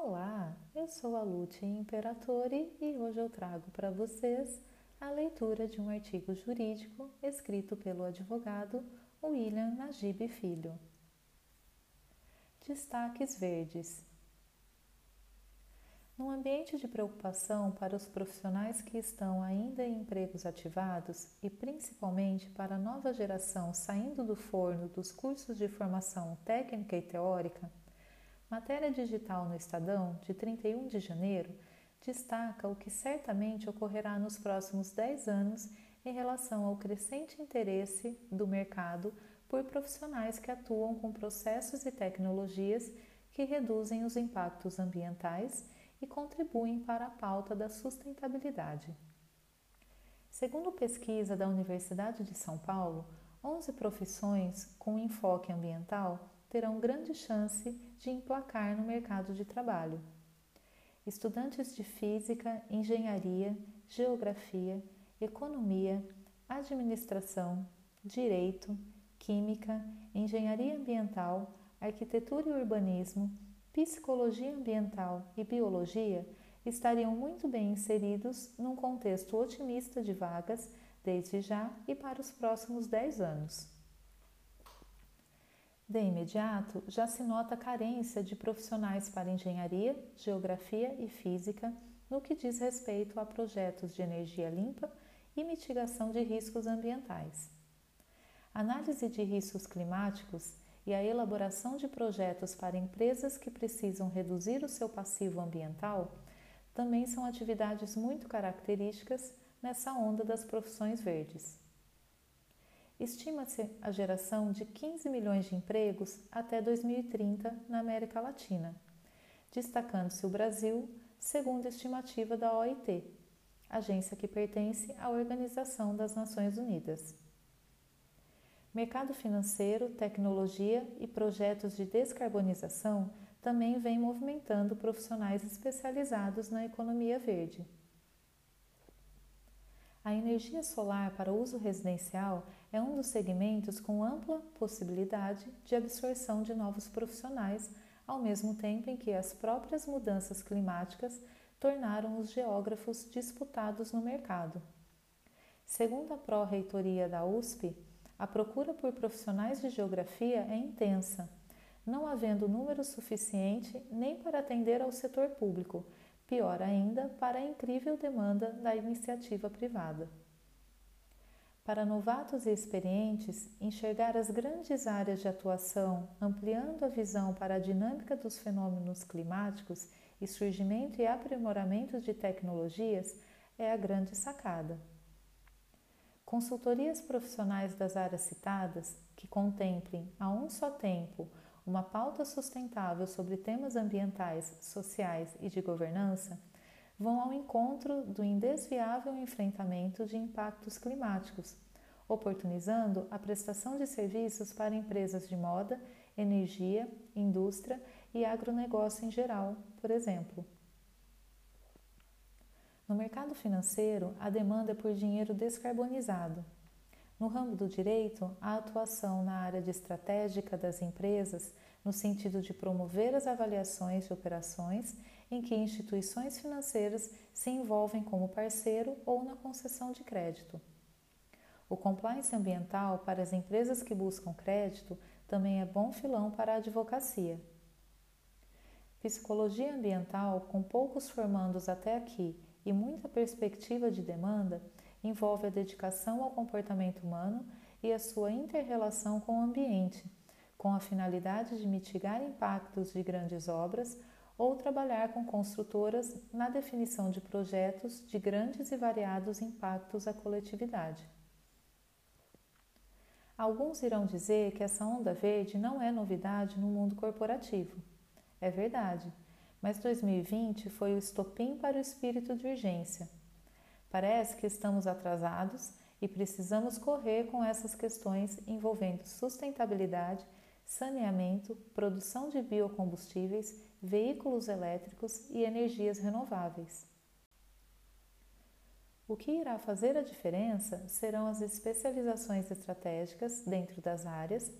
Olá, eu sou a Lute Imperatore e hoje eu trago para vocês a leitura de um artigo jurídico escrito pelo advogado William Najib Filho. Destaques verdes. Num ambiente de preocupação para os profissionais que estão ainda em empregos ativados e principalmente para a nova geração saindo do forno dos cursos de formação técnica e teórica, Matéria Digital no Estadão, de 31 de janeiro, destaca o que certamente ocorrerá nos próximos 10 anos em relação ao crescente interesse do mercado por profissionais que atuam com processos e tecnologias que reduzem os impactos ambientais e contribuem para a pauta da sustentabilidade. Segundo pesquisa da Universidade de São Paulo, 11 profissões com enfoque ambiental terão grande chance de emplacar no mercado de trabalho. Estudantes de física, engenharia, geografia, economia, administração, direito, química, engenharia ambiental, arquitetura e urbanismo, psicologia ambiental e biologia estariam muito bem inseridos num contexto otimista de vagas desde já e para os próximos 10 anos. De imediato, já se nota a carência de profissionais para engenharia, geografia e física no que diz respeito a projetos de energia limpa e mitigação de riscos ambientais. Análise de riscos climáticos e a elaboração de projetos para empresas que precisam reduzir o seu passivo ambiental também são atividades muito características nessa onda das profissões verdes. Estima-se a geração de 15 milhões de empregos até 2030 na América Latina, destacando-se o Brasil, segundo a estimativa da OIT, agência que pertence à Organização das Nações Unidas. Mercado financeiro, tecnologia e projetos de descarbonização também vêm movimentando profissionais especializados na economia verde. A energia solar para uso residencial é um dos segmentos com ampla possibilidade de absorção de novos profissionais, ao mesmo tempo em que as próprias mudanças climáticas tornaram os geógrafos disputados no mercado. Segundo a pró-reitoria da USP, a procura por profissionais de geografia é intensa, não havendo número suficiente nem para atender ao setor público, pior ainda, para a incrível demanda da iniciativa privada. Para novatos e experientes, enxergar as grandes áreas de atuação, ampliando a visão para a dinâmica dos fenômenos climáticos e surgimento e aprimoramento de tecnologias é a grande sacada. Consultorias profissionais das áreas citadas, que contemplem a um só tempo uma pauta sustentável sobre temas ambientais, sociais e de governança, vão ao encontro do indesviável enfrentamento de impactos climáticos, oportunizando a prestação de serviços para empresas de moda, energia, indústria e agronegócio em geral, por exemplo. No mercado financeiro, a demanda é por dinheiro descarbonizado, no ramo do direito, a atuação na área de estratégica das empresas, no sentido de promover as avaliações de operações em que instituições financeiras se envolvem como parceiro ou na concessão de crédito. O compliance ambiental para as empresas que buscam crédito também é bom filão para a advocacia. Psicologia ambiental, com poucos formandos até aqui e muita perspectiva de demanda, envolve a dedicação ao comportamento humano e a sua interrelação com o ambiente, com a finalidade de mitigar impactos de grandes obras ou trabalhar com construtoras na definição de projetos de grandes e variados impactos à coletividade. Alguns irão dizer que essa onda verde não é novidade no mundo corporativo. É verdade, mas 2020 foi o estopim para o espírito de urgência Parece que estamos atrasados e precisamos correr com essas questões envolvendo sustentabilidade, saneamento, produção de biocombustíveis, veículos elétricos e energias renováveis. O que irá fazer a diferença serão as especializações estratégicas dentro das áreas,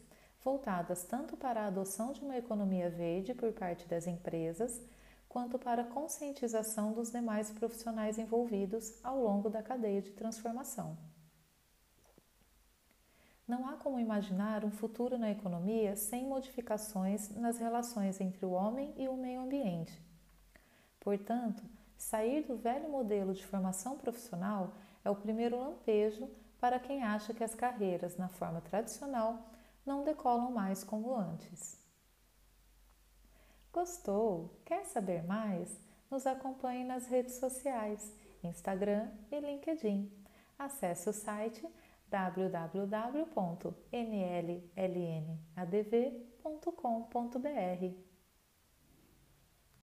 voltadas tanto para a adoção de uma economia verde por parte das empresas, quanto para a conscientização dos demais profissionais envolvidos ao longo da cadeia de transformação. Não há como imaginar um futuro na economia sem modificações nas relações entre o homem e o meio ambiente. Portanto, sair do velho modelo de formação profissional é o primeiro lampejo para quem acha que as carreiras na forma tradicional não decolam mais como antes. Gostou? Quer saber mais? Nos acompanhe nas redes sociais, Instagram e LinkedIn. Acesse o site www.nllnadv.com.br.